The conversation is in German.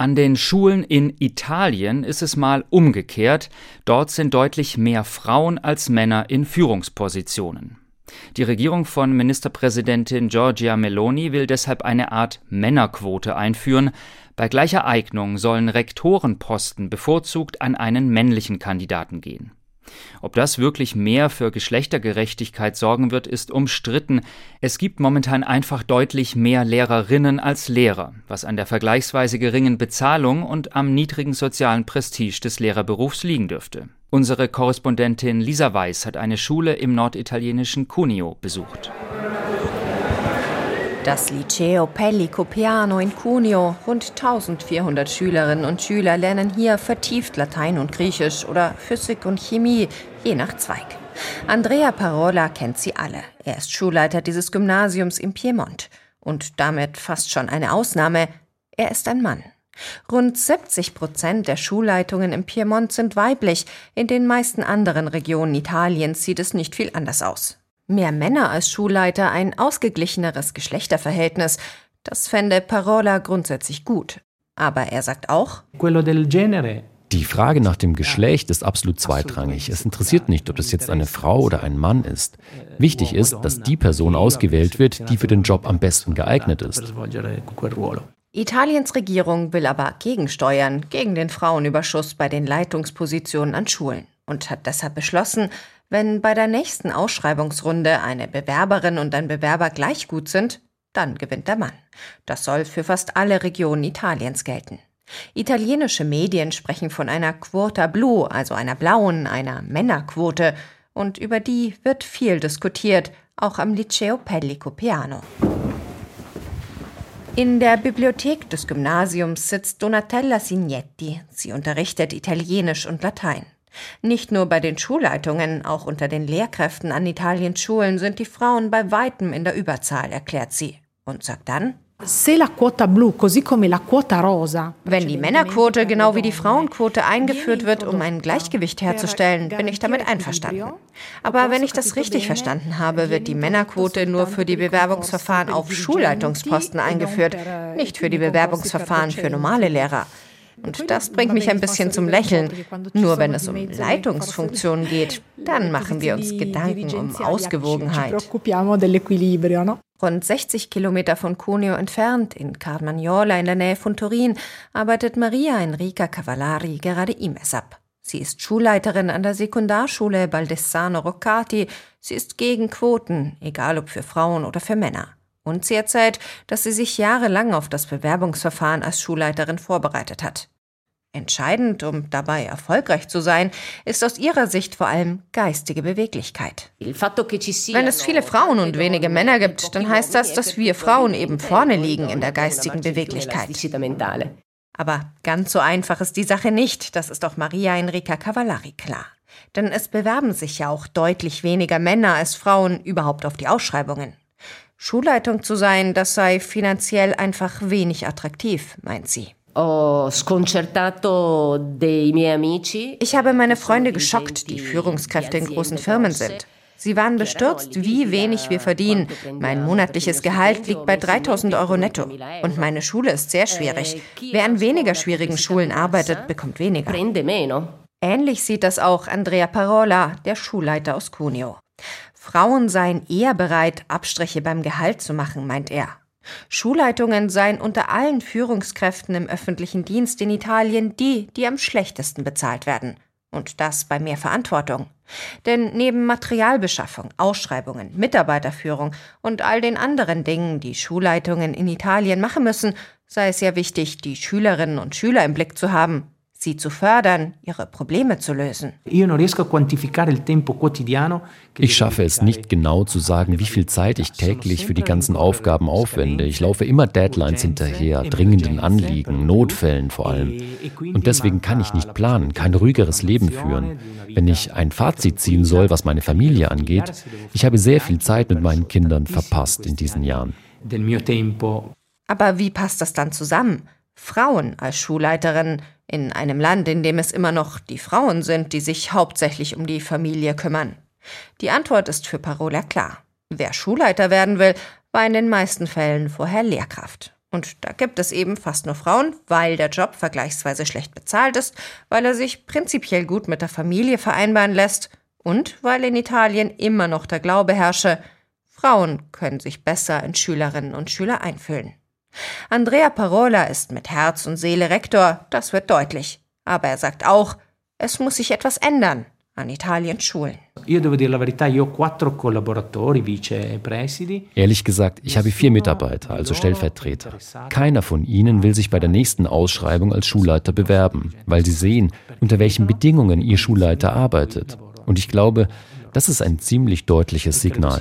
An den Schulen in Italien ist es mal umgekehrt. Dort sind deutlich mehr Frauen als Männer in Führungspositionen. Die Regierung von Ministerpräsidentin Giorgia Meloni will deshalb eine Art Männerquote einführen. Bei gleicher Eignung sollen Rektorenposten bevorzugt an einen männlichen Kandidaten gehen. Ob das wirklich mehr für Geschlechtergerechtigkeit sorgen wird, ist umstritten. Es gibt momentan einfach deutlich mehr Lehrerinnen als Lehrer, was an der vergleichsweise geringen Bezahlung und am niedrigen sozialen Prestige des Lehrerberufs liegen dürfte. Unsere Korrespondentin Lisa Weiß hat eine Schule im norditalienischen Cuneo besucht. Das Liceo Pellico Piano in Cuneo. Rund 1400 Schülerinnen und Schüler lernen hier vertieft Latein und Griechisch oder Physik und Chemie, je nach Zweig. Andrea Parola kennt sie alle. Er ist Schulleiter dieses Gymnasiums im Piemont. Und damit fast schon eine Ausnahme. Er ist ein Mann. Rund 70 Prozent der Schulleitungen im Piemont sind weiblich. In den meisten anderen Regionen Italiens sieht es nicht viel anders aus. Mehr Männer als Schulleiter, ein ausgeglicheneres Geschlechterverhältnis. Das fände Parola grundsätzlich gut. Aber er sagt auch, die Frage nach dem Geschlecht ist absolut zweitrangig. Es interessiert nicht, ob das jetzt eine Frau oder ein Mann ist. Wichtig ist, dass die Person ausgewählt wird, die für den Job am besten geeignet ist. Italiens Regierung will aber gegensteuern gegen den Frauenüberschuss bei den Leitungspositionen an Schulen und hat deshalb beschlossen, wenn bei der nächsten Ausschreibungsrunde eine Bewerberin und ein Bewerber gleich gut sind, dann gewinnt der Mann. Das soll für fast alle Regionen Italiens gelten. Italienische Medien sprechen von einer Quota Blu, also einer blauen, einer Männerquote, und über die wird viel diskutiert, auch am Liceo Pellico Piano. In der Bibliothek des Gymnasiums sitzt Donatella Signetti. Sie unterrichtet Italienisch und Latein. Nicht nur bei den Schulleitungen, auch unter den Lehrkräften an Italiens Schulen sind die Frauen bei weitem in der Überzahl, erklärt sie. Und sagt dann, wenn die Männerquote genau wie die Frauenquote eingeführt wird, um ein Gleichgewicht herzustellen, bin ich damit einverstanden. Aber wenn ich das richtig verstanden habe, wird die Männerquote nur für die Bewerbungsverfahren auf Schulleitungsposten eingeführt, nicht für die Bewerbungsverfahren für normale Lehrer. Und das bringt mich ein bisschen zum Lächeln. Nur wenn es um Leitungsfunktionen geht, dann machen wir uns Gedanken um Ausgewogenheit. Rund 60 Kilometer von Cuneo entfernt, in Carmagnola in der Nähe von Turin, arbeitet Maria Enrica Cavallari gerade IMES-ab. Sie ist Schulleiterin an der Sekundarschule Baldessano Roccati. Sie ist gegen Quoten, egal ob für Frauen oder für Männer. Und sie erzählt, dass sie sich jahrelang auf das Bewerbungsverfahren als Schulleiterin vorbereitet hat. Entscheidend, um dabei erfolgreich zu sein, ist aus ihrer Sicht vor allem geistige Beweglichkeit. Wenn es viele Frauen und wenige Männer gibt, dann heißt das, dass wir Frauen eben vorne liegen in der geistigen Beweglichkeit. Aber ganz so einfach ist die Sache nicht, das ist auch Maria Enrica Cavallari klar. Denn es bewerben sich ja auch deutlich weniger Männer als Frauen überhaupt auf die Ausschreibungen. Schulleitung zu sein, das sei finanziell einfach wenig attraktiv, meint sie. Ich habe meine Freunde geschockt, die Führungskräfte in großen Firmen sind. Sie waren bestürzt, wie wenig wir verdienen. Mein monatliches Gehalt liegt bei 3000 Euro netto. Und meine Schule ist sehr schwierig. Wer an weniger schwierigen Schulen arbeitet, bekommt weniger. Ähnlich sieht das auch Andrea Parola, der Schulleiter aus Cuneo. Frauen seien eher bereit, Abstriche beim Gehalt zu machen, meint er. Schulleitungen seien unter allen Führungskräften im öffentlichen Dienst in Italien die, die am schlechtesten bezahlt werden. Und das bei mehr Verantwortung. Denn neben Materialbeschaffung, Ausschreibungen, Mitarbeiterführung und all den anderen Dingen, die Schulleitungen in Italien machen müssen, sei es ja wichtig, die Schülerinnen und Schüler im Blick zu haben, sie zu fördern, ihre Probleme zu lösen. Ich schaffe es nicht genau zu sagen, wie viel Zeit ich täglich für die ganzen Aufgaben aufwende. Ich laufe immer Deadlines hinterher, dringenden Anliegen, Notfällen vor allem. Und deswegen kann ich nicht planen, kein ruhigeres Leben führen. Wenn ich ein Fazit ziehen soll, was meine Familie angeht, ich habe sehr viel Zeit mit meinen Kindern verpasst in diesen Jahren. Aber wie passt das dann zusammen? Frauen als Schulleiterin in einem Land, in dem es immer noch die Frauen sind, die sich hauptsächlich um die Familie kümmern. Die Antwort ist für Parola klar. Wer Schulleiter werden will, war in den meisten Fällen vorher Lehrkraft. Und da gibt es eben fast nur Frauen, weil der Job vergleichsweise schlecht bezahlt ist, weil er sich prinzipiell gut mit der Familie vereinbaren lässt und weil in Italien immer noch der Glaube herrsche, Frauen können sich besser in Schülerinnen und Schüler einfühlen. Andrea Parola ist mit Herz und Seele Rektor, das wird deutlich. Aber er sagt auch, es muss sich etwas ändern an Italiens Schulen. Ehrlich gesagt, ich habe vier Mitarbeiter, also Stellvertreter. Keiner von ihnen will sich bei der nächsten Ausschreibung als Schulleiter bewerben, weil sie sehen, unter welchen Bedingungen ihr Schulleiter arbeitet. Und ich glaube, das ist ein ziemlich deutliches Signal.